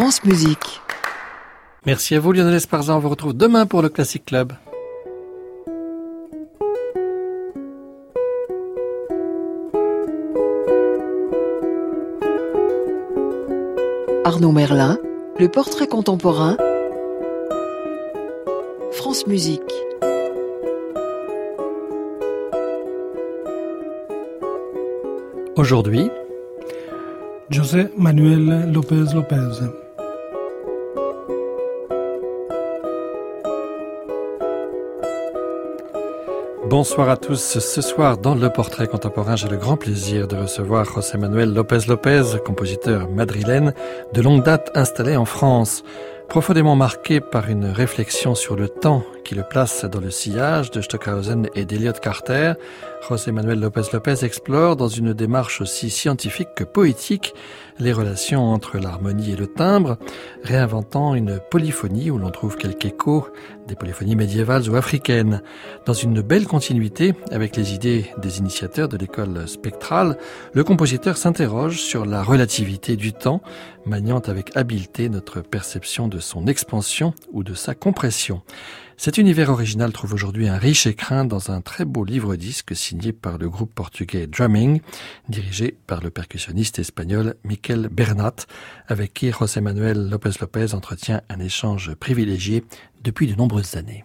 France Musique. Merci à vous Lionel Esparza, on vous retrouve demain pour le Classic Club. Arnaud Merlin, le portrait contemporain. France Musique. Aujourd'hui, José Manuel López López. Bonsoir à tous. Ce soir, dans le portrait contemporain, j'ai le grand plaisir de recevoir José Manuel López López, compositeur madrilène de longue date installé en France. Profondément marqué par une réflexion sur le temps qui le place dans le sillage de Stockhausen et d'Eliot Carter, José Manuel López López explore dans une démarche aussi scientifique que poétique les relations entre l'harmonie et le timbre, réinventant une polyphonie où l'on trouve quelques échos des polyphonies médiévales ou africaines, dans une belle continuité avec les idées des initiateurs de l'école spectrale, le compositeur s'interroge sur la relativité du temps, maniant avec habileté notre perception de son expansion ou de sa compression. Cet univers original trouve aujourd'hui un riche écrin dans un très beau livre-disque signé par le groupe portugais Drumming, dirigé par le percussionniste espagnol Miquel Bernat, avec qui José Manuel López López entretient un échange privilégié depuis de nombreuses années.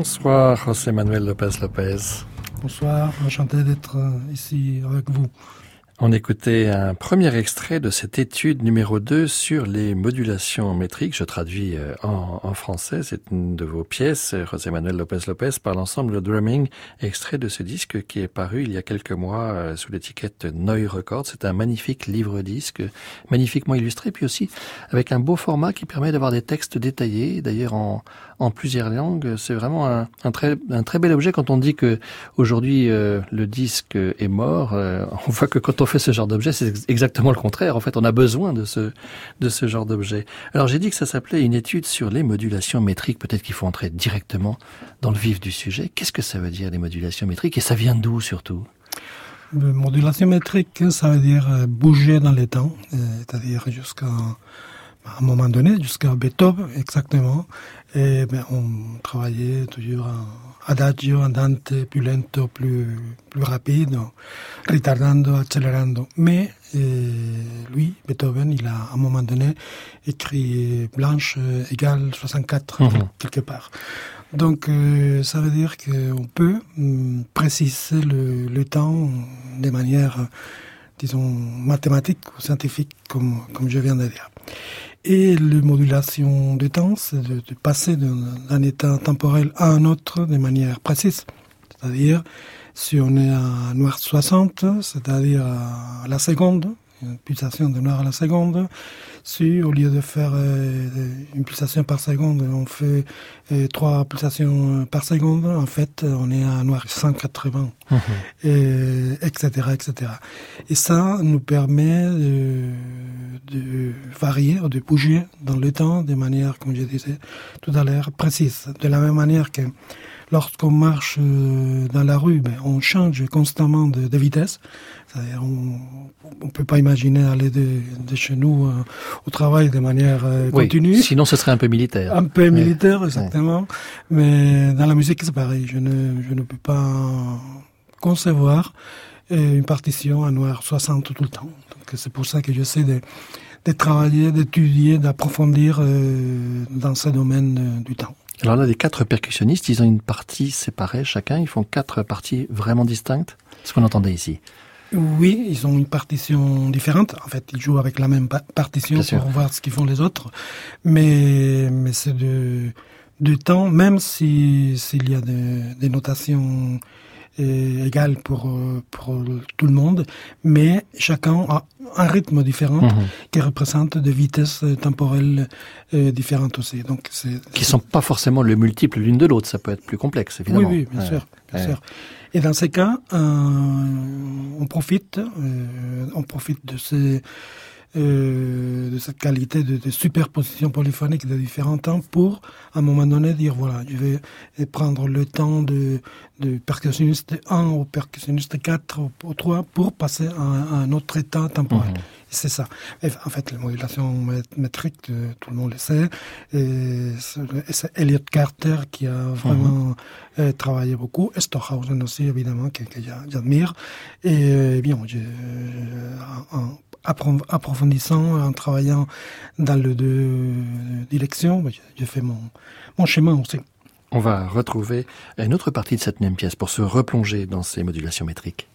Bonsoir, José Manuel López López. Bonsoir, enchanté d'être euh, ici avec vous. On écoutait un premier extrait de cette étude numéro 2 sur les modulations métriques. Je traduis euh, en, français. C'est une de vos pièces, José Manuel López, par l'ensemble Drumming, extrait de ce disque qui est paru il y a quelques mois euh, sous l'étiquette Neu Records. C'est un magnifique livre-disque, magnifiquement illustré, puis aussi avec un beau format qui permet d'avoir des textes détaillés, d'ailleurs en, plusieurs langues. C'est vraiment un, un, très, un très bel objet quand on dit que aujourd'hui euh, le disque est mort. on voit que quand on fait ce genre d'objet, c'est exactement le contraire. En fait, on a besoin de ce, de ce genre d'objet. Alors, j'ai dit que ça s'appelait une étude sur les modulations métriques. Peut-être qu'il faut entrer directement dans le vif du sujet. Qu'est-ce que ça veut dire, les modulations métriques? Et ça vient d'où, surtout? Modulation métrique, ça veut dire euh, bouger dans les temps, euh, c'est-à-dire jusqu'à un moment donné, jusqu'à Beethoven exactement. Et ben, on travaillait toujours en adagio, andante, plus lento, plus, plus rapide, retardando, accelerando. Mais euh, lui, Beethoven, il a à un moment donné écrit blanche égale 64 mhm. quelque part. Donc euh, ça veut dire qu'on peut hum, préciser le, le, temps de manière, disons, mathématique ou scientifique, comme, comme je viens de dire. Et la modulation du temps, c'est de, de, passer d'un état temporel à un autre de manière précise. C'est-à-dire, si on est à noir 60, c'est-à-dire à la seconde, une pulsation de noir à la seconde, si au lieu de faire euh, une pulsation par seconde, on fait euh, trois pulsations par seconde, en fait, on est à noir 180, mmh. et, etc., etc. Et ça nous permet de, de varier, de bouger dans le temps de manière, comme je disais tout à l'heure, précise. De la même manière que lorsqu'on marche euh, dans la rue, ben, on change constamment de, de vitesse. On ne peut pas imaginer aller de, de chez nous euh, au travail de manière euh, continue. Sinon, ce serait un peu militaire. Un peu militaire, exactement. Mais dans la musique, c'est pareil. Je ne, je ne peux pas concevoir une partition à noir 60 tout le temps. Donc c'est pour ça que j'essaie de, de travailler, d'étudier, d'approfondir dans ce domaine du temps. Alors là, les quatre percussionnistes, ils ont une partie séparée chacun, ils font quatre parties vraiment distinctes, ce qu'on entendait ici. Oui, ils ont une partition différente. En fait, ils jouent avec la même partition pour voir ce qu'ils font les autres. Mais, mais c'est de, de temps, même s'il y a des notations égal pour, euh, pour tout le monde, mais chacun a un rythme différent mhm. qui représente des vitesses temporelles euh, différentes aussi. Donc c'est qui sont pas forcément le multiple l'une de l'autre. Ça peut être plus complexe, évidemment. Oui, oui, bien sûr, bien sûr. Et dans ces cas, euh, on profite, on profite de ces euh, de cette qualité de, de, superposition polyphonique de différents temps pour, à un moment donné, dire voilà, je vais prendre le temps de, de percussionniste 1 au percussionniste 4 au, 3 pour passer à, un autre état temporel. Mhm. C'est ça. en fait, la modulation métrique, euh, tout le monde le sait. Et c'est Elliot Carter qui a vraiment mhm. travaillé beaucoup. Et Stohausen aussi, évidemment, que, que j'admire. Et bien, je, en, approfondissant, en travaillant dans le deux directions, j'ai fait mon, mon chemin aussi. On va retrouver une autre partie de cette même pièce pour se replonger dans ces modulations métriques.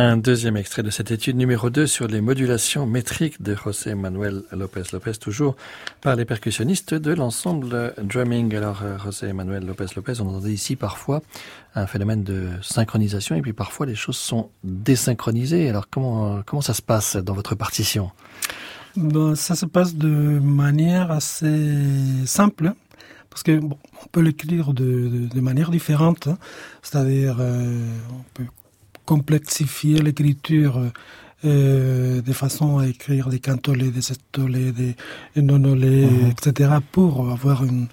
Un deuxième extrait de cette étude numéro 2 sur les modulations métriques de José Manuel López López, toujours par les percussionnistes de l'ensemble drumming. Alors, euh, José Manuel López López, on entendait ici parfois un phénomène de synchronisation et puis parfois les choses sont désynchronisées. Alors, comment, comment ça se passe dans votre partition? Ben, Ça se passe de manière assez simple parce que bon, on peut l'écrire de, de, de, manière différente, hein. c'est-à-dire euh, on peut complexifier l'écriture euh, de façon à écrire des cantolés, des sestolés, des nonolés, -hmm. etc., pour avoir une,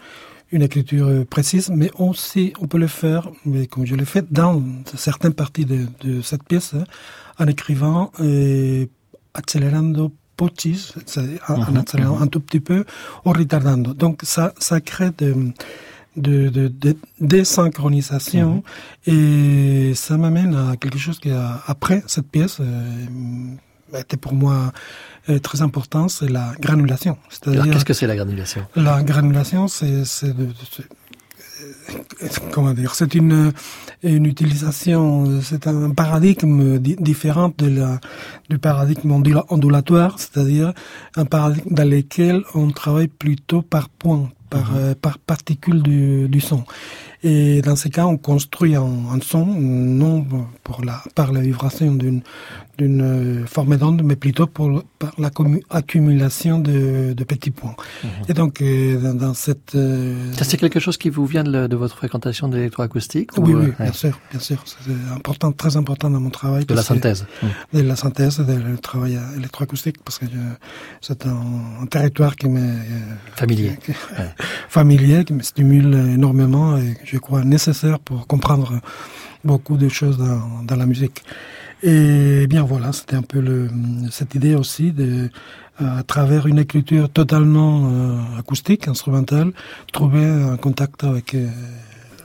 une écriture précise, mais aussi on peut le faire, mais comme je l'ai fait, dans certaines parties de, de cette pièce, hein, en écrivant et accélérando pochis, en, en accélérant un tout petit peu, ou retardando. Donc ça, ça crée de de, de, de désynchronisation mmh. et ça m'amène à quelque chose qui a, après cette pièce euh, était pour moi euh, très important, c'est la granulation. Alors qu'est-ce que c'est la granulation? La granulation, c'est comment dire, c'est une, une utilisation, c'est un paradigme différent de la, du paradigme ondulatoire, c'est-à-dire un paradigme dans lequel on travaille plutôt par points, par, mm -hmm. par particules du, du, son. Et dans ce cas, on construit un, un son, non pour la, par la vibration d'une d'une euh, forme d'onde, mais plutôt pour, par l'accumulation de, de, petits points. Mmh. Et donc, euh, dans, cette... Euh... Ça, c'est quelque chose qui vous vient de, de votre fréquentation de l'électroacoustique Oui, oui, bien sûr, bien sûr. C'est important, très important dans mon travail. De la synthèse. Mmh. De la synthèse, du travail électroacoustique, parce que c'est un, un, territoire qui m'est... Familier. Qui, ouais. familier, qui me stimule énormément et je crois nécessaire pour comprendre beaucoup de choses dans, dans la musique. Et bien voilà, c'était un peu le, cette idée aussi de, à travers une écriture totalement euh, acoustique, instrumentale, trouver un contact avec euh,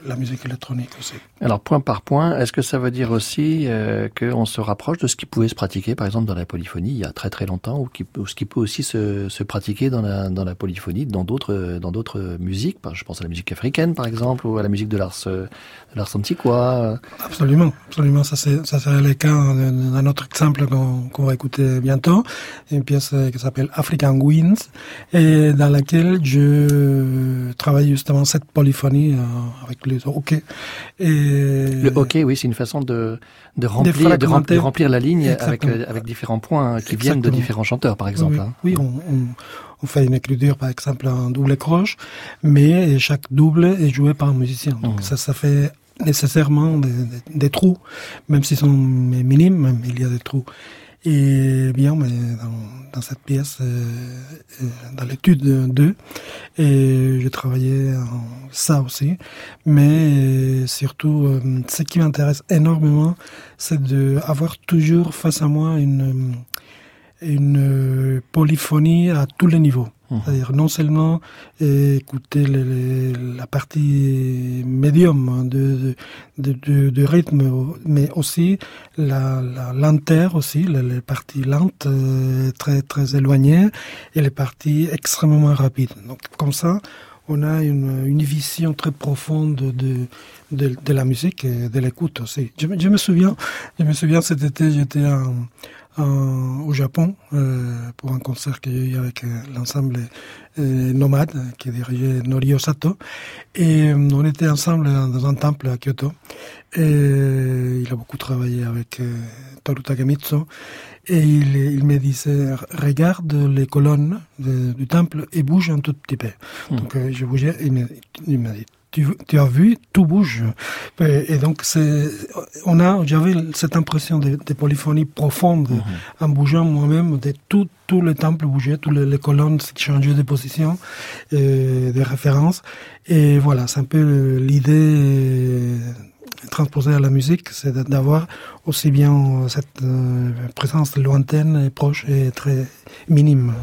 la musique électronique aussi. Alors point par point, est-ce que ça veut dire aussi euh, qu'on se rapproche de ce qui pouvait se pratiquer par exemple dans la polyphonie il y a très très longtemps ou, qui, ou ce qui peut aussi se, se pratiquer dans la, dans la polyphonie dans d'autres dans d'autres musiques? Je pense à la musique africaine par exemple ou à la musique de l'ars antiquois. Absolument, absolument. Ça c'est le cas d'un autre exemple qu'on qu va écouter bientôt, une pièce qui s'appelle African Winds et dans laquelle je travaille justement cette polyphonie euh, avec les hockey. Et le hockey, oui, c'est une façon de, de, remplir, de, remplir, de remplir la ligne avec, euh, avec différents points qui Exactement. viennent de différents chanteurs, par exemple. Oui, hein. oui on, on, on, fait une écriture, par exemple, en double croche, mais chaque double est joué par un musicien. Donc mmh. ça, ça fait nécessairement des, des, des trous, même s'ils sont minimes, il y a des trous. Et bien, mais dans, dans cette pièce, euh, dans l'étude 2, et j'ai travaillé en ça aussi. Mais surtout, euh, ce qui m'intéresse énormément, c'est de avoir toujours face à moi une une polyphonie à tous les niveaux. C'est-à-dire non seulement écouter la partie médium de, de, rythme, mais aussi la, la lenteur aussi, les, les parties lentes euh, très très éloignées et les parties extrêmement rapides. Donc comme ça, on a une, une vision très profonde de, de, la musique et de l'écoute aussi. Je, je, me souviens, je me souviens cet été, j'étais en, au Japon euh, pour un concert que j'ai eu avec euh, l'ensemble euh, Nomade qui dirigeait Norio Sato. Et on était ensemble dans un temple à Kyoto. Et il a beaucoup travaillé avec Toru Takemitsu. Et il, il, me disait regarde les colonnes de, du temple et bouge un tout petit peu. Mmh. donc je bougeais et il m'a dit tu, tu, as vu, tout bouge. Et, et donc, on a, j'avais cette impression de, de polyphonie profonde mm -hmm. en bougeant moi-même, de tout, tout le temple bougeait, toutes les, les colonnes changeaient de position, et de référence. Et voilà, c'est un peu l'idée transposée à la musique, c'est d'avoir aussi bien cette euh, présence lointaine et proche et très minime.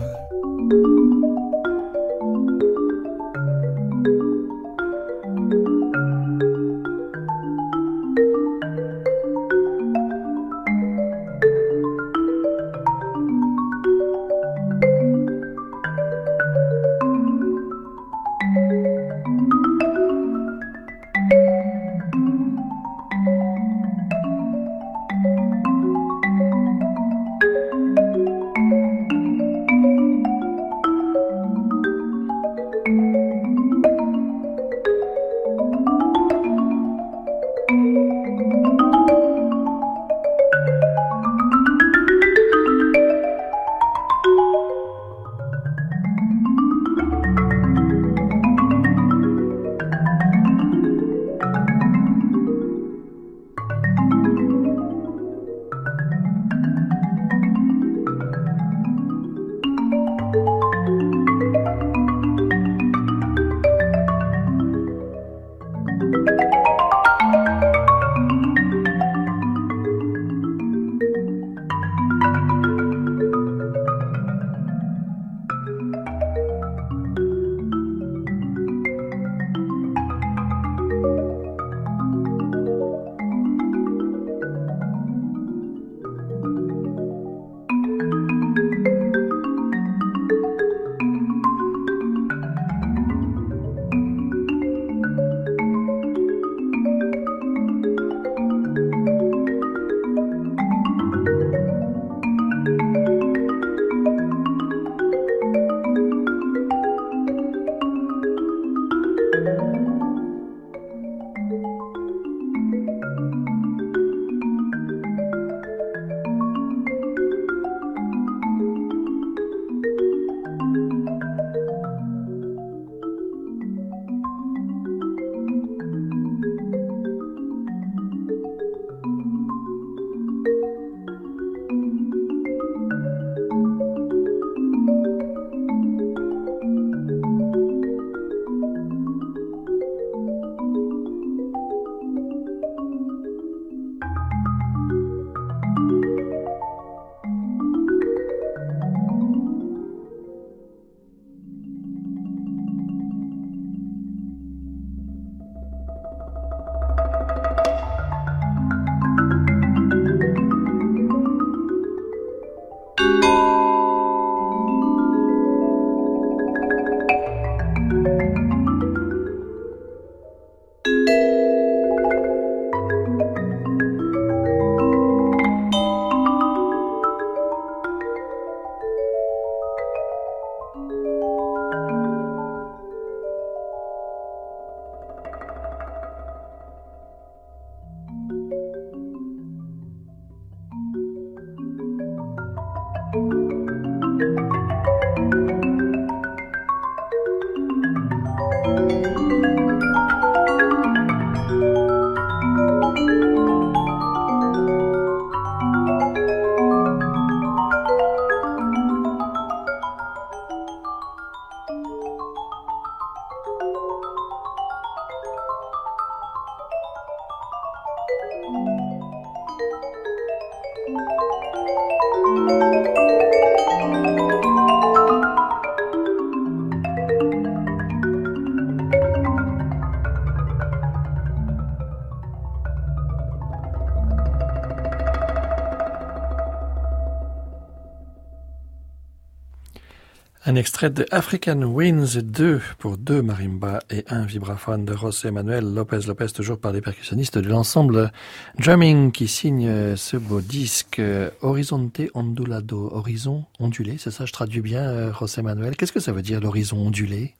Un extrait de African Winds 2 pour deux marimba et un vibraphone de José Manuel Lopez Lopez, toujours par les percussionnistes de l'ensemble Drumming qui signe ce beau disque Horizonte Ondulado. Horizon ondulé, c'est ça, je traduis bien, José Manuel. Qu'est-ce que ça veut dire l'horizon ondulé?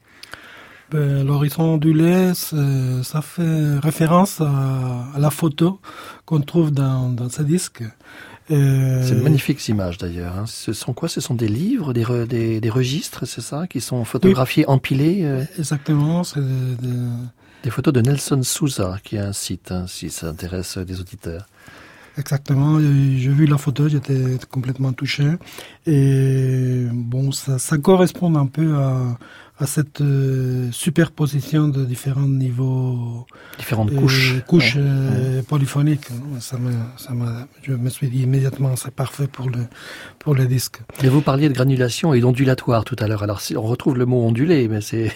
Ben, L'horizon ondulé, ça fait référence à, la photo qu'on trouve dans ce disque. Euh, c'est une magnifique image d'ailleurs. Hein. Ce sont quoi? Ce sont des livres, des, des, registres, c'est ça, qui sont photographiés, empilés euh? Exactement. C'est des, photos de Nelson Souza, qui a un site, hein, si ça intéresse des auditeurs. Exactement. J'ai vu la photo, j'étais complètement touché. Et bon, ça, ça correspond un peu à, à cette euh, superposition de différents niveaux, différentes couches, couches euh, polyphoniques. Ça me, ça je me suis dit immédiatement, c'est parfait pour le pour le disque. Et vous parliez de granulation et d'ondulatoire tout à l'heure. Alors on retrouve le mot ondulé, mais c'est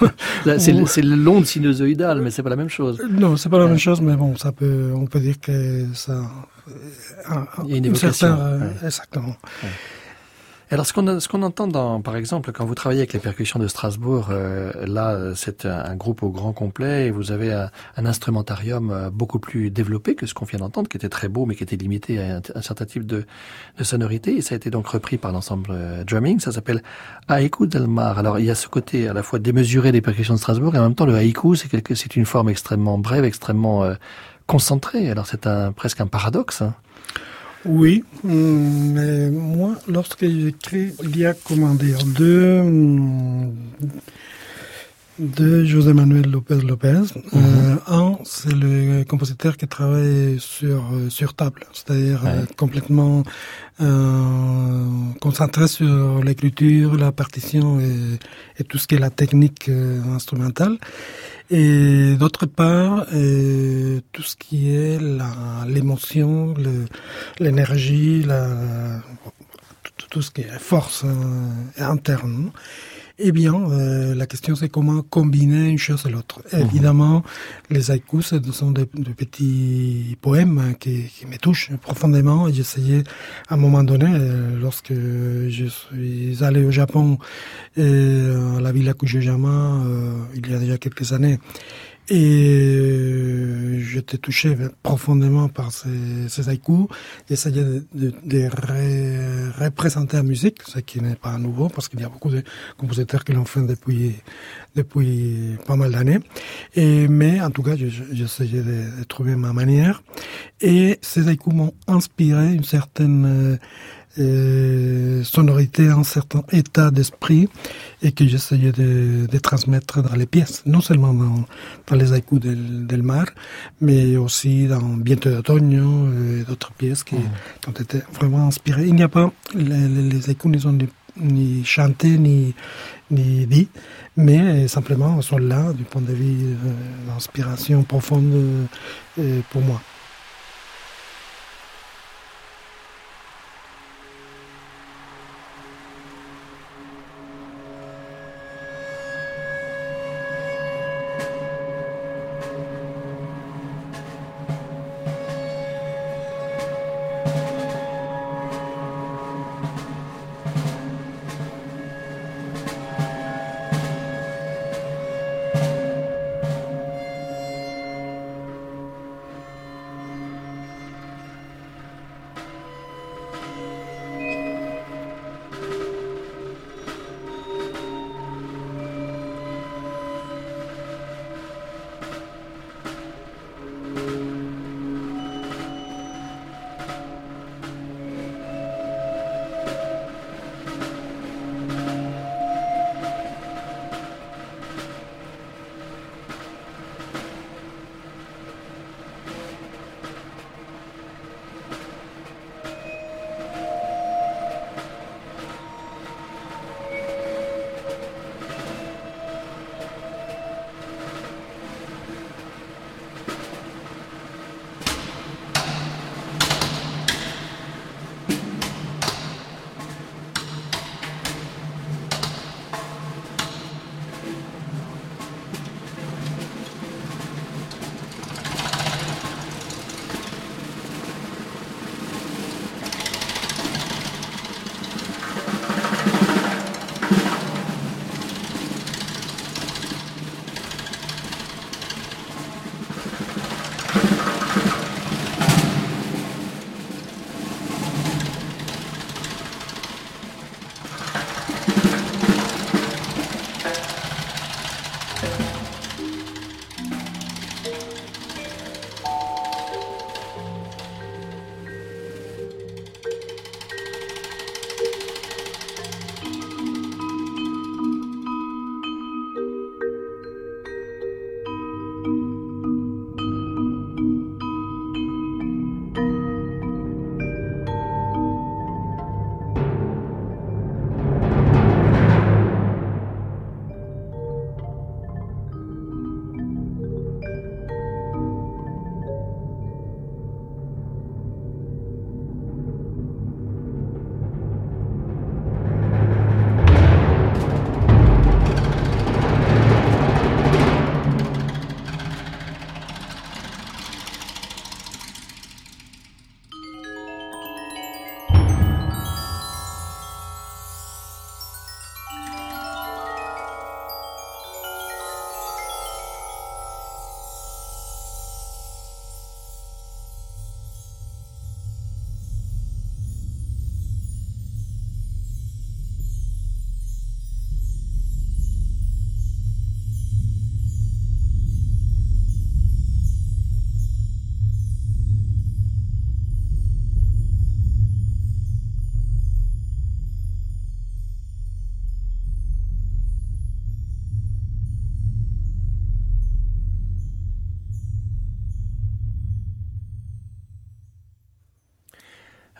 c'est l'onde sinusoïdale, mais c'est pas la même chose. Non, c'est pas la même chose, mais bon, ça peut, on peut dire que ça. Il y a une évocation. Exactement. Alors, ce qu'on ce qu'on entend dans, par exemple, quand vous travaillez avec les percussions de Strasbourg, euh, là, c'est un, groupe au grand complet et vous avez un, instrumentarium euh, beaucoup plus développé que ce qu'on vient d'entendre, qui était très beau, mais qui était limité à un, certain type de, de, sonorité. Et ça a été donc repris par l'ensemble euh, drumming. Ça s'appelle Haïku del Mar. Alors, il y a ce côté à la fois démesuré des percussions de Strasbourg et en même temps, le haïku, c'est quelque, c'est une forme extrêmement brève, extrêmement concentrée. Alors, c'est un, presque un paradoxe. Hein. Oui, mais moi, lorsque j'écris, il y a, comment dire, deux, de José Manuel Lopez Lopez. Mhm. Euh, un, c'est le compositeur qui travaille sur euh, sur table, c'est-à-dire euh, complètement concentré sur l'écriture, la partition et, et, tout ce qui est la technique instrumentale. Et d'autre part, tout ce qui est l'émotion, l'énergie, tout, tout, ce qui est force interne. Eh bien, euh, la question c'est comment combiner une chose et l'autre. Mhm. Évidemment, les haïkus ce sont des, petits poèmes qui, qui, me touchent profondément. Et j'essayais à un moment donné, euh, lorsque je suis allé au Japon et à la villa Kujiyama euh, il y a déjà quelques années, et euh, j'étais touché profondément par ces, ces haïkus. J'essayais de, de, de représenter la musique, ce qui n'est pas nouveau parce qu'il y a beaucoup de compositeurs qui l'ont fait depuis depuis pas mal d'années. Et mais en tout cas, j'essayais de, de, trouver ma manière. Et ces haïkus m'ont inspiré une certaine euh, euh, sonorité, un certain état d'esprit et que j'essayais de, de, transmettre dans les pièces, non seulement dans, dans les haïkus del, del, mar, mais aussi dans Bientôt d'automne et d'autres pièces qui mmh. ont été vraiment inspirées. Il n'y a pas, les, les haïkus ne sont ni, ni chantés ni, ni dit, mais simplement sont là du point de vue euh, d'inspiration profonde euh, pour moi.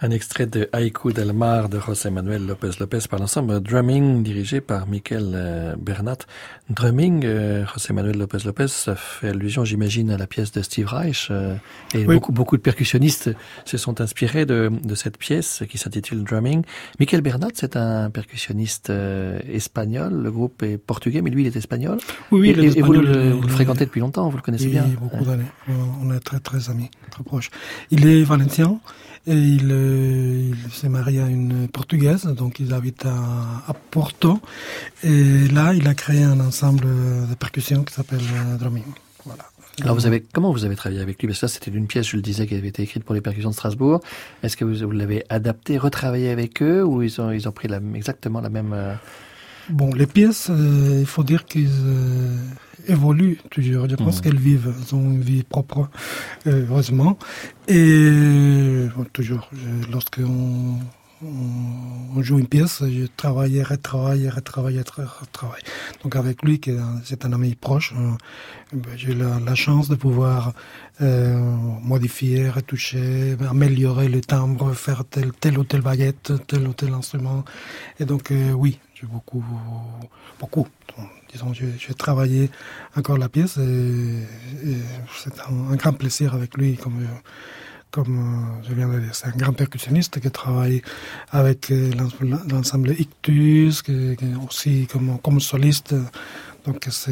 Un extrait de Haïku del Mar de José Manuel López López par l'ensemble Drumming dirigé par Michael euh, Bernat. Drumming, euh, José Manuel López López, ça fait allusion, j'imagine, à la pièce de Steve Reich. Euh, et beaucoup, beaucoup de percussionnistes se sont inspirés de, de cette pièce qui s'intitule Drumming. Michael Bernat, c'est un percussionniste espagnol. Le groupe est portugais, mais lui, il est espagnol. Oui, oui. Et, vous, le, fréquentez depuis longtemps, vous le connaissez oui, bien. beaucoup d'années. On est très, très amis, très proches. Il est valencien. Et il, il s'est marié à une portugaise, donc ils habitent à, à, Porto. Et là, il a créé un ensemble de percussions qui s'appelle euh, Drumming. Voilà. Alors vous avez comment vous avez travaillé avec lui? Parce que ça c'était une pièce, je le disais, qui avait été écrite pour les percussions de Strasbourg. Est-ce que vous, vous l'avez adapté, retravaillé avec eux, ou ils ont ils ont pris la, exactement la même euh... Bon, les pièces, euh, il faut dire qu'ils euh, évoluent toujours. Je pense mmh. qu'elles vivent, elles ont une vie propre, euh, heureusement. Et bon, toujours, lorsqu'on on, joue une pièce, je travaille, retravaille, retravaille, retravaille. Donc avec lui, qui c'est un ami proche, ben, j'ai la, la, chance de pouvoir euh, modifier, retoucher, améliorer le timbre, faire tel, tel ou tel baguette, tel ou tel instrument. Et donc euh, oui, j'ai beaucoup, beaucoup. Disons, j'ai travaillé encore la pièce et, c'est un, grand plaisir avec lui, comme, comme je viens de dire. C'est un grand percussionniste qui travaille avec l'ensemble Ictus, qui aussi comme, comme soliste. Donc c'est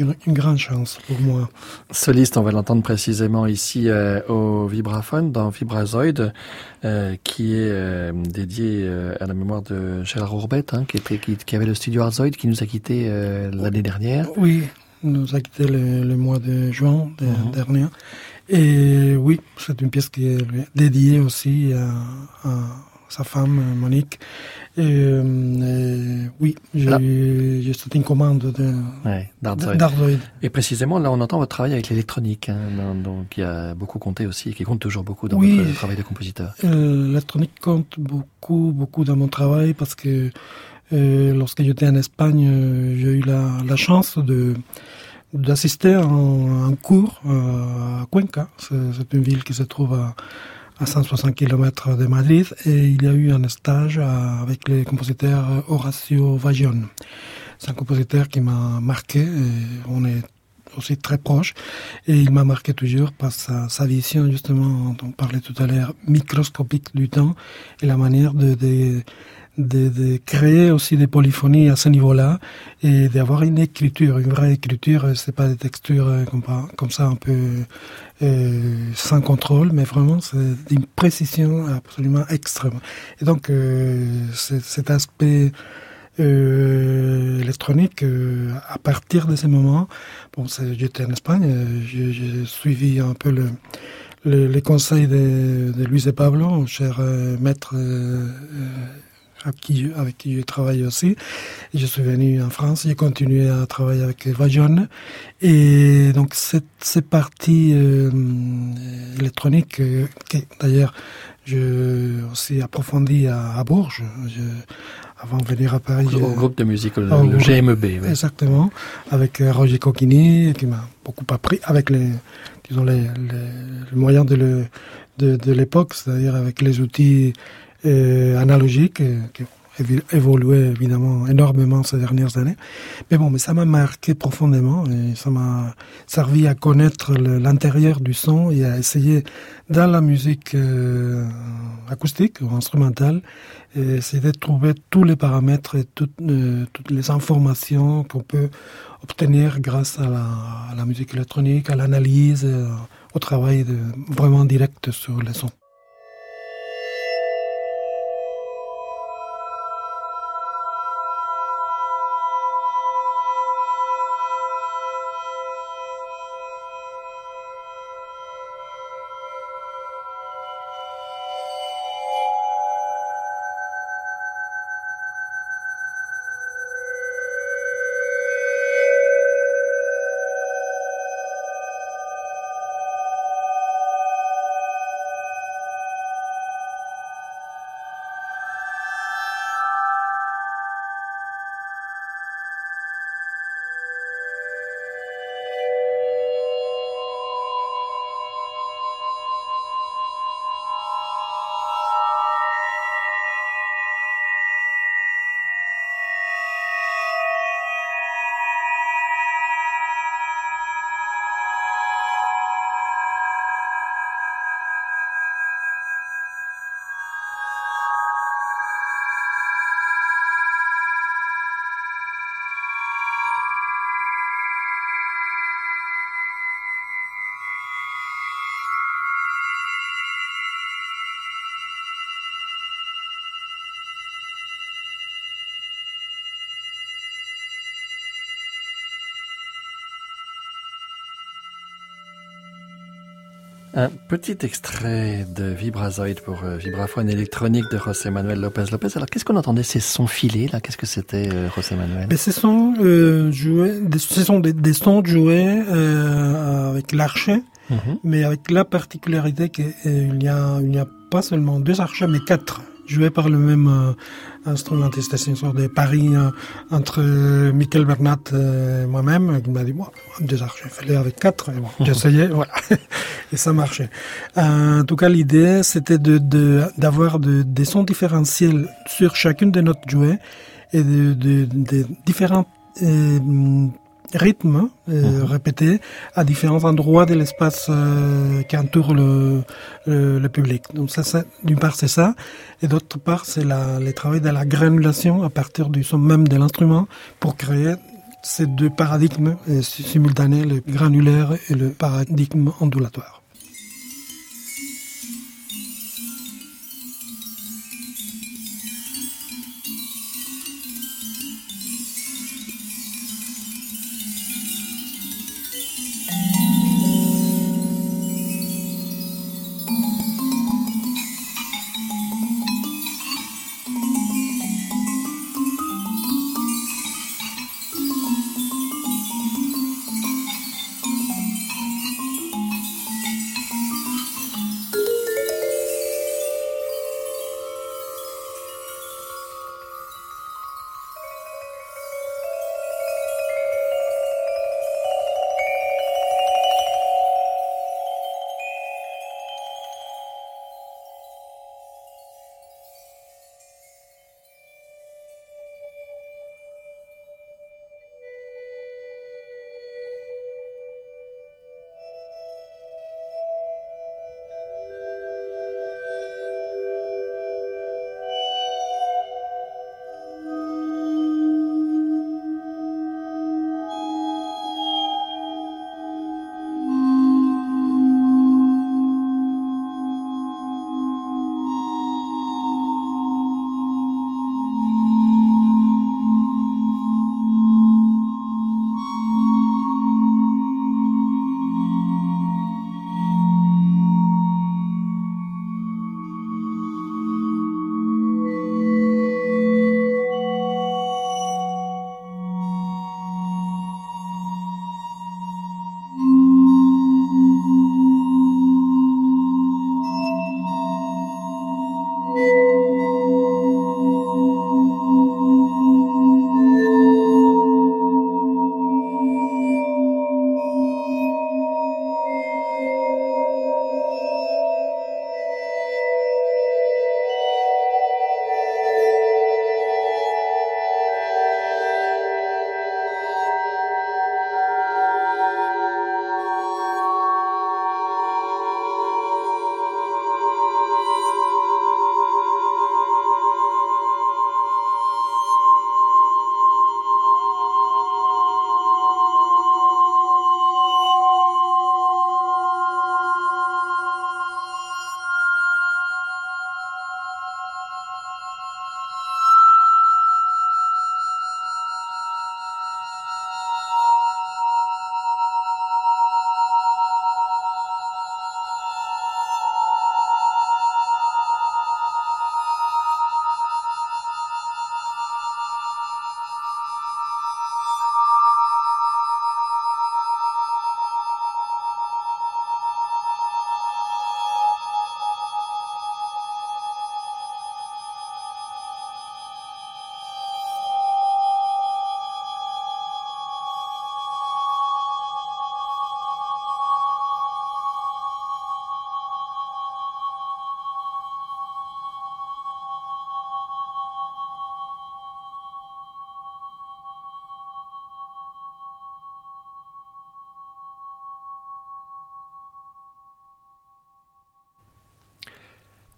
une, une, grande chance pour moi. Soliste, on va l'entendre précisément ici euh, au vibraphone dans Vibrazoid, euh, qui est euh, dédié à la mémoire de Gérard Ourbet, hein, qui, était, qui, qui, avait le studio Arzoid, qui nous a quitté euh, l'année dernière. Oui, nous a quitté le, le mois de juin de, -hmm. dernier. Et oui, c'est une pièce qui est dédiée aussi à, à sa femme, Monique. Et, euh, oui, j'ai sauté une commande de ouais. Et précisément, là, on entend votre travail avec l'électronique, hein, donc qui a beaucoup compté aussi, et qui compte toujours beaucoup dans oui, votre travail de compositeur. Euh, l'électronique compte beaucoup, beaucoup dans mon travail parce que euh, lorsque j'étais en Espagne, euh, j'ai eu la, la chance de d'assister à un, cours euh, à Cuenca. C'est une ville qui se trouve à à 160 km de Madrid et il y a eu un stage avec le compositeur Horacio Vagion. C'est un compositeur qui m'a marqué on est aussi très proche et il m'a marqué toujours par sa, vision justement dont on parlait tout à l'heure microscopique du temps et la manière de de, de, créer aussi des polyphonies à ce niveau-là et d'avoir une écriture, une vraie écriture. C'est pas des textures comme, comme ça un peu euh, sans contrôle, mais vraiment c'est d'une précision absolument extrême. Et donc euh, cet aspect euh, électronique, euh, à partir de ces moments, bon, j'étais en Espagne, j'ai suivi un peu le, le, les conseils de, de Luis et Pablo, cher euh, maître avec qui, avec qui je travaille aussi. Je suis venu en France, j'ai continué à travailler avec Vajon. Et donc cette, cette partie euh, électronique, euh, qui d'ailleurs je aussi approfondi à, à Bourges, je, avant de venir à Paris. Au groupe de musique, le, le GMEB. Oui. Exactement, avec euh, Roger Coquini, qui m'a beaucoup appris, avec les, disons, les, les, les moyens de, le, de, de l'époque, c'est-à-dire avec les outils analogique euh, qui a évolué évidemment énormément ces dernières années. Mais bon, mais ça m'a marqué profondément et ça m'a servi à connaître l'intérieur du son et à essayer dans la musique euh, acoustique ou instrumentale et essayer de trouver tous les paramètres et toutes, euh, toutes les informations qu'on peut obtenir grâce à la, musique électronique, à l'analyse, euh, au travail vraiment direct sur les sons. Petit extrait de Vibrazoid pour euh, vibraphone électronique de José Manuel Lopez Lopez. Alors, qu'est-ce qu'on entendait? Ces sons filés, là Qu'est-ce que c'était, euh, José Manuel? Mais Ce sont, euh, joués, des, ce sont des, des sons joués euh, avec l'archet, Mhm. mais avec la particularité qu'il n'y a, il n'y a pas seulement deux archets, mais quatre, joués par le même euh, instrumentiste. Sorte de pari euh, entre euh, Michael Bernat et moi-même, qui m'a dit, bon, deux archets, fallait avec quatre. Et bon, j'ai essayé, voilà. et ça marchait. Euh, en tout cas, l'idée, c'était de, de, d'avoir de, des sons différentiels sur chacune de nos jouets et de, de, de différents euh, rythmes euh, répétés à différents endroits de l'espace euh, qui entoure le, le, le public. Donc ça, ça d'une part c'est ça, et d'autre part c'est la, le travail de la granulation à partir du son même de l'instrument pour créer ces deux paradigmes euh, simultanés, le granulaire et le paradigme ondulatoire.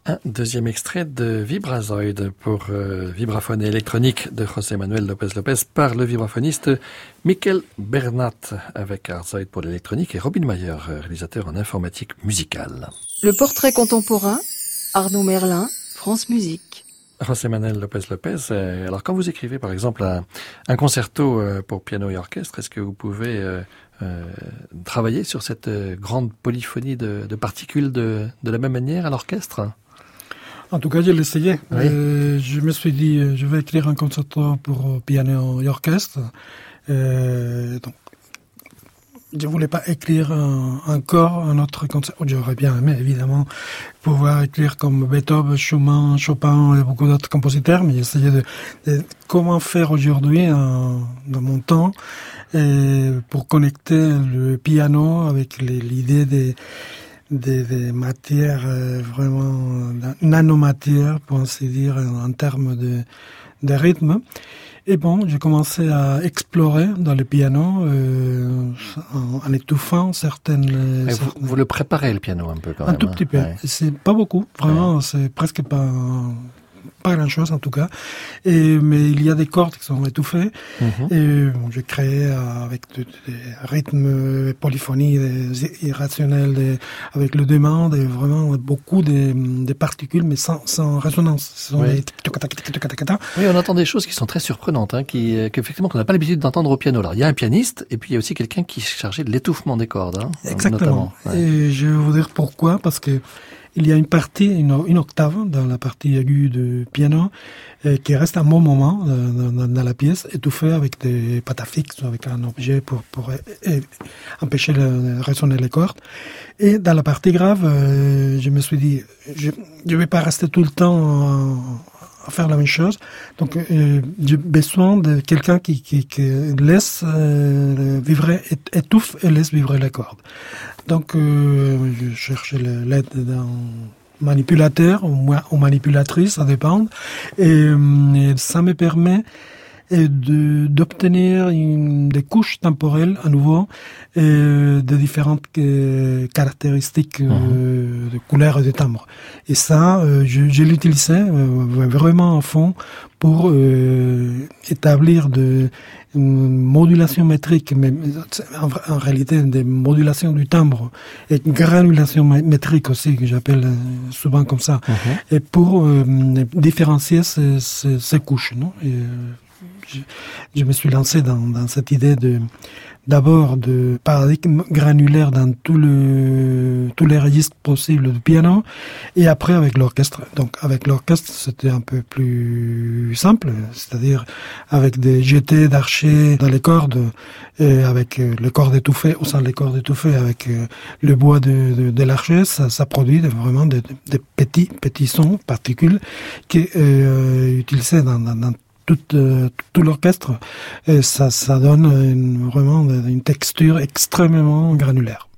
Un deuxième extrait de Vibrazoid pour euh, vibraphone électronique de José Manuel Lopez Lopez par le vibraphoniste Michael Bernat avec Arzoid pour l'électronique et Robin Mayer, réalisateur en informatique musicale. Le portrait contemporain, Arnaud Merlin, France Musique. José Manuel Lopez Lopez, euh, alors quand vous écrivez par exemple un, un concerto euh, pour piano et orchestre, est-ce que vous pouvez euh, euh, travailler sur cette grande polyphonie de, de particules de, de, la même manière à l'orchestre? En tout cas, j'ai essayé. Oui. Euh, je me suis dit, euh, je vais écrire un concerto pour piano et orchestre. Euh, donc, je voulais pas écrire un, encore un autre concert. J'aurais bien aimé, évidemment, pouvoir écrire comme Beethoven, Schumann, Chopin et beaucoup d'autres compositeurs, mais j'essayais de, de comment faire aujourd'hui, dans mon temps, et pour connecter le piano avec l'idée des, des, des matières euh, vraiment nanomatières, pour ainsi dire, en, en termes de, de rythme. Et bon, j'ai commencé à explorer dans le piano euh, en, en étouffant certaines... Et vous, certaines- vous le préparez le piano un peu quand un même tout hein petit peu. Ouais. C'est pas beaucoup, vraiment. C'est presque pas pas grand chose en tout cas. Et mais il y a des cordes qui sont étouffées. Mhm. Et bon, j'ai créé euh, avec de- des rythmes, polyphonies des irrationnelles, des- avec le demande et vraiment beaucoup de, de particules, mais sans, sans résonance. Ce sont Oui. des tic-toc-tac-tic-toc-tac-tac. Oui, on entend des choses qui sont très surprenantes, hein, qui, euh, qu'effectivement qu'on n'a pas l'habitude d'entendre au piano. Alors, il y a un pianiste, et puis il y a aussi quelqu'un qui est chargé de l'étouffement des cordes, hein, Exactement. notamment. Ouais. Et je vais vous dire pourquoi, parce que il y a une partie, une, octave dans la partie aiguë du piano euh, qui reste un bon moment euh, dans, la pièce, étouffée avec des pâtes à fixe ou avec un objet pour, euh, empêcher de résonner les cordes. Et dans la partie grave, je me suis dit, je ne vais pas rester tout le temps faire la même chose. Donc, euh, j'ai besoin de quelqu'un qui, qui, qui laisse euh, vivre, étouffe et laisse vivre les cordes. Donc, euh, je cherchais l'aide d'un manipulateur ou, manipulatrice, ça dépend. Et, euh, et ça me permet de d'obtenir une- des couches temporelles à nouveau de différentes euh, caractéristiques euh, de couleurs et de timbres. Et ça, euh, je, je l'utilisais euh, vraiment à fond pour euh, établir de modulation métrique, mais en, en réalité des modulations du timbre et granulation mé- métrique aussi que j'appelle souvent comme ça, Mhm. et pour euh, différencier ces, ces, ces couches. Non? Et, je, me suis lancé dans, cette idée de d'abord de paradigme granulaire dans tout le, tous les registres possibles du piano, et après avec l'orchestre. Donc avec l'orchestre, c'était un peu plus simple, c'est-à-dire avec des jetés d'archers dans les cordes, avec euh, les cordes étouffées, au sein des cordes étouffées, avec euh, le bois de, de, l'archer, ça, ça produit vraiment des, des petits, petits sons, particules, qui est euh, utilisé dans, dans, dans tout, euh, tout l'orchestre, et ça, ça donne une, vraiment une texture extrêmement granulaire.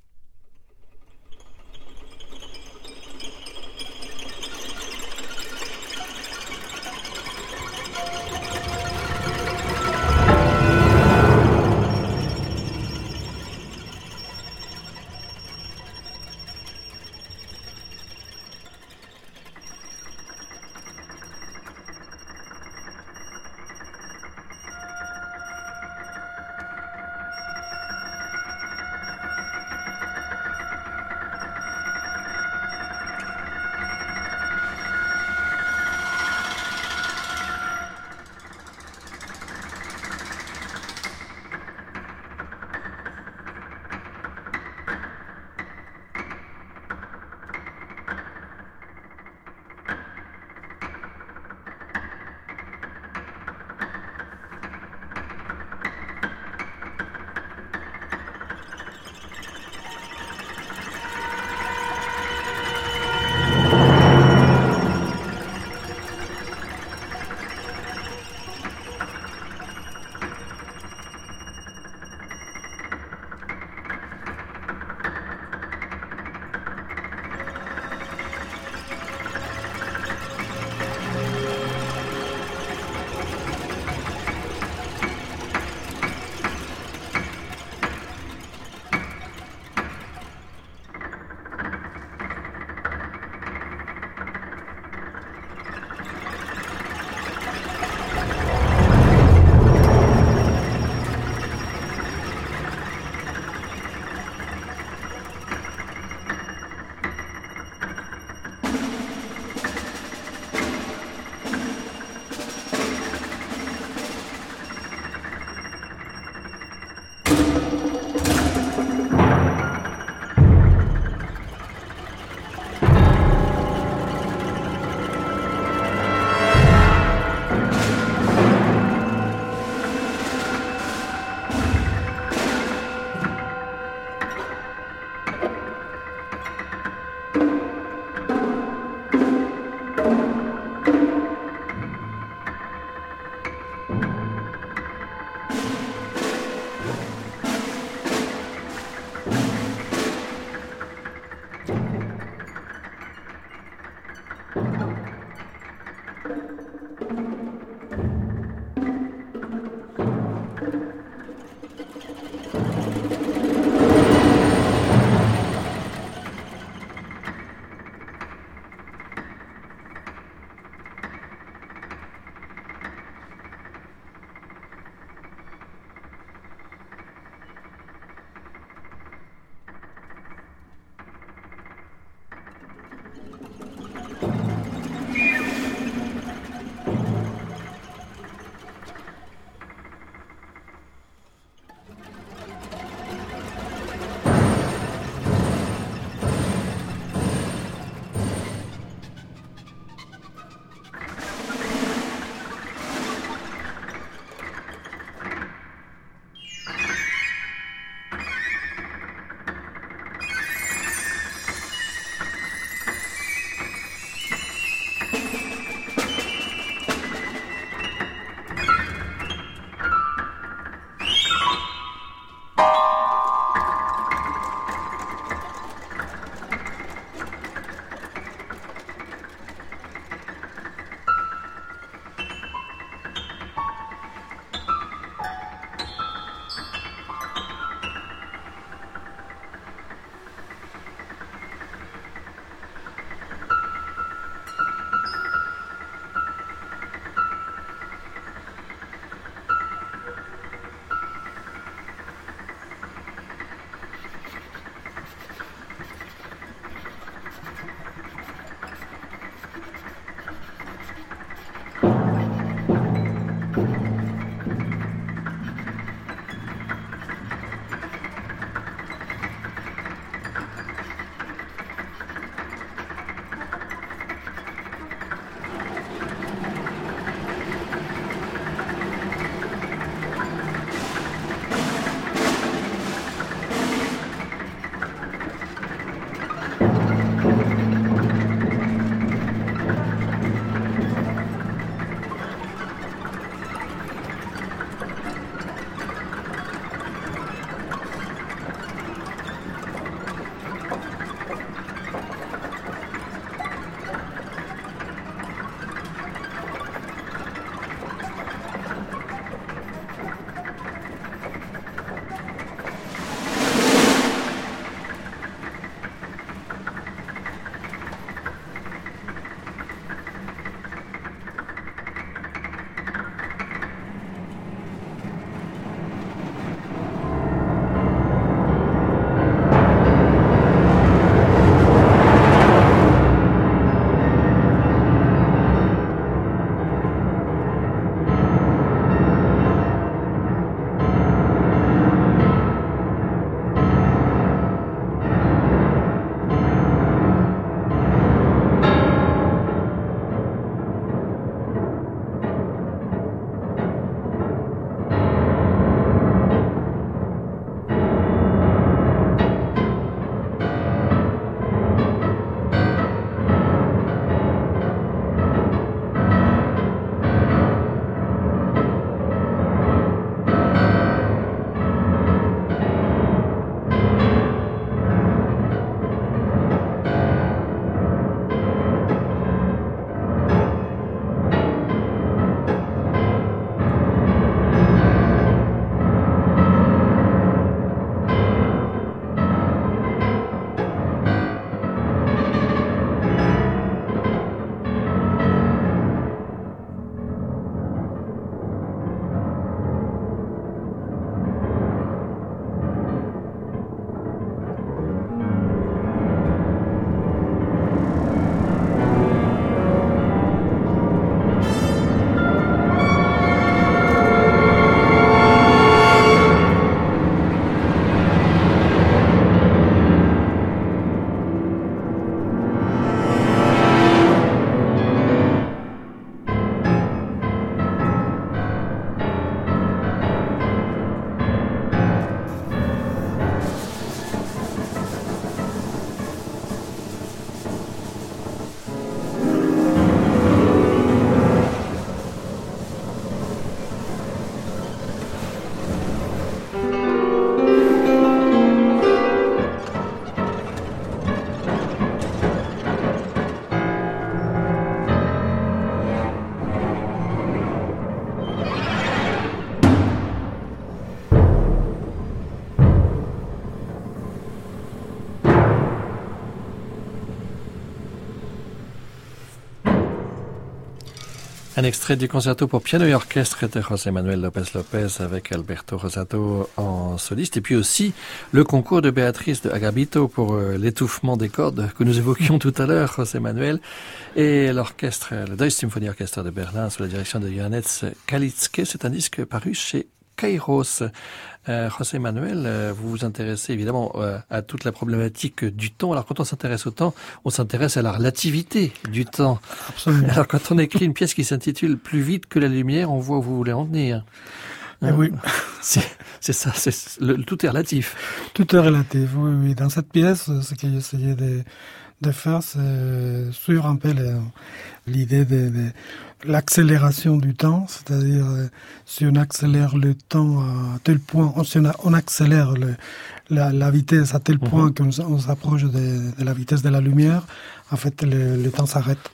Un extrait du concerto pour piano et orchestre de José Manuel López López avec Alberto Rosato en soliste et puis aussi le concours de Béatrice de Agabito pour euh, l'étouffement des cordes que nous évoquions tout à l'heure, José Manuel, et l'orchestre, le Deutsche Symphony Orchestra de Berlin sous la direction de Johannes Kalitzke. C'est un disque paru chez Kairos. Euh, José Manuel, euh, vous vous intéressez évidemment euh, à toute la problématique du temps. Alors quand on s'intéresse au temps, on s'intéresse à la relativité du temps. Absolument. Alors quand on écrit une pièce qui s'intitule Plus vite que la lumière, on voit où vous voulez en venir. Eh oui. C'est ça, c'est le, tout est relatif. Tout est relatif, oui, oui. Dans cette pièce, ce que essayé de, de faire, c'est suivre un peu l'idée de, de l'accélération du temps, c'est-à-dire euh, si on accélère le temps à tel point, si on, accélère le, la, la, vitesse à tel point qu'on on s'approche de, de, la vitesse de la lumière, en fait le, le temps s'arrête.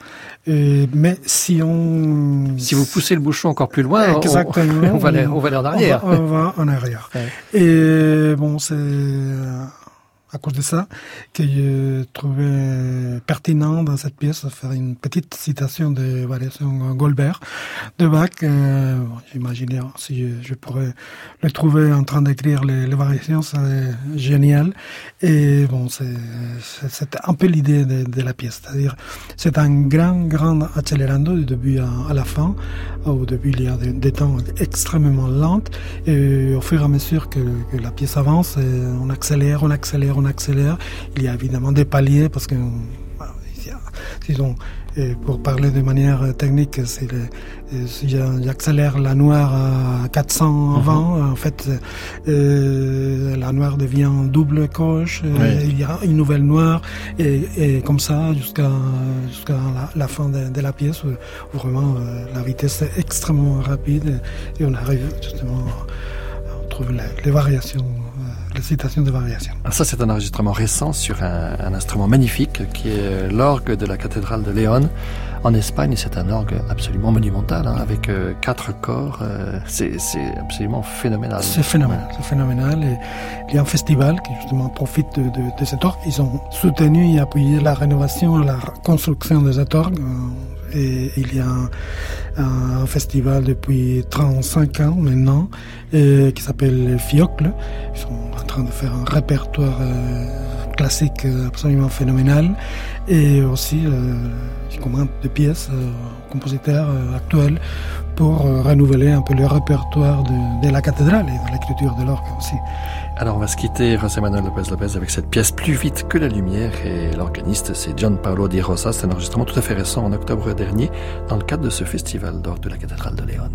Mais si on... Si vous poussez le bouchon encore plus loin, Exactement, on, on, va aller, on va aller en arrière. On va, on va en arrière. Ouais. Et bon, c'est à cause de ça que je trouvais pertinent dans cette pièce faire une petite citation de variation Goldberg de Bach. Euh, J'imaginais si je, pourrais le trouver en train d'écrire les, les, variations, c'est génial. Et bon, c'est un peu l'idée de, la pièce, c'est-à-dire c'est un grand, grand accélérando du début à, la fin. Au début, il y a des, temps extrêmement lents et au fur et à mesure que, que la pièce avance, on accélère, on accélère, on accélère. Il y a évidemment des paliers parce que disons, pour parler de manière technique, c'est j'accélère la noire à 420, mm -hmm. en fait, euh, la noire devient double coche, euh, il y a une nouvelle noire, et, et comme ça jusqu'à jusqu'à la, la, fin de, de, la pièce, où vraiment euh, la vitesse est extrêmement rapide, et on arrive justement, on trouve les, les variations la citation de variation. Ah, ça, c'est un enregistrement récent sur un, un instrument magnifique qui est l'orgue de la cathédrale de Léon. En Espagne, c'est un orgue absolument monumental, hein, avec euh, quatre corps. Euh, c'est absolument phénoménal. C'est phénoménal, c'est phénoménal. Et il y a un festival qui justement profite de, de, de cet orgue. Ils ont soutenu et appuyé la rénovation, la construction de cet orgue. Et il y a un, festival depuis 35 ans maintenant et qui s'appelle Fiocle. Ils sont en train de faire un répertoire euh, classique absolument phénoménal et aussi euh, ils commandent des pièces euh, compositeurs euh, actuels pour euh, renouveler un peu le répertoire de, la cathédrale et de l'écriture de l'orgue aussi. Alors on va se quitter José Manuel López López avec cette pièce plus vite que la lumière et l'organiste c'est John Paolo Di Rosa. C'est un enregistrement tout à fait récent en octobre dernier dans le cadre de ce festival d'orgue de la cathédrale de Léon.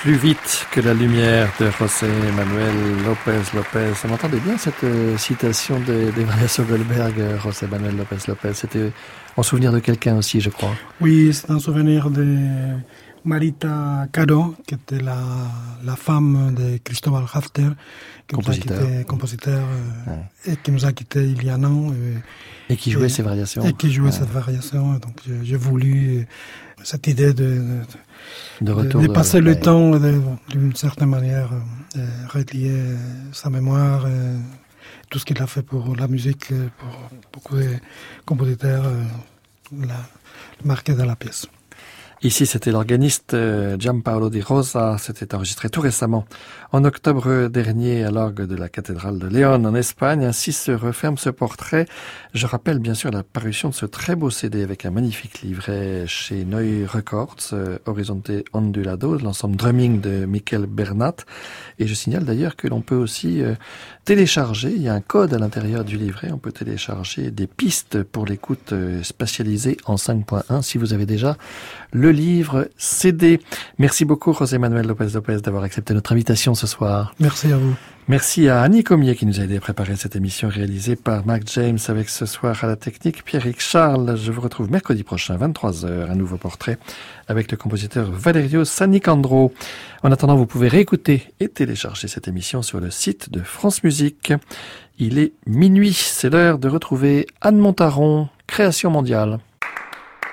Plus vite que la lumière de José Manuel Lopez Lopez. On entendait bien cette euh, citation des, des variations Goldberg, euh, José Manuel Lopez Lopez. C'était en souvenir de quelqu'un aussi, je crois. Oui, c'est un souvenir de Marita Caro, qui était la, la femme de Cristobal Hafter, qui compositeur, quitté, compositeur euh, et qui nous a quitté il y a un an. Et, et qui jouait et, ces variations. Et qui jouait ouais. cette variation. Donc j'ai voulu cette idée de, de de, retour de, de passer de, le temps d'une certaine manière, euh, relier sa mémoire, euh, tout ce qu'il a fait pour la musique, pour beaucoup de compositeurs, euh, la, marqué dans la pièce. Ici, c'était l'organiste Giampaolo Di Rosa. C'était enregistré tout récemment, en octobre dernier, à l'orgue de la cathédrale de Léon, en Espagne. Ainsi se referme ce portrait. Je rappelle bien sûr la parution de ce très beau CD avec un magnifique livret chez Neu Records, euh, Horizonte Ondulado, l'ensemble drumming de Michael Bernat. Et je signale d'ailleurs que l'on peut aussi euh, télécharger, il y a un code à l'intérieur du livret, on peut télécharger des pistes pour l'écoute euh, spatialisée en 5.1 si vous avez déjà le livre CD. Merci beaucoup José Manuel Lopez Lopez d'avoir accepté notre invitation ce soir. Merci à vous. Merci à Annie Comier qui nous a aidé à préparer cette émission réalisée par Mark James avec ce soir à la technique Pierrick Charles. Je vous retrouve mercredi prochain, 23h, un nouveau portrait avec le compositeur Valerio Sanicandro. En attendant, vous pouvez réécouter et télécharger cette émission sur le site de France Musique. Il est minuit, c'est l'heure de retrouver Anne Montaron, Création mondiale.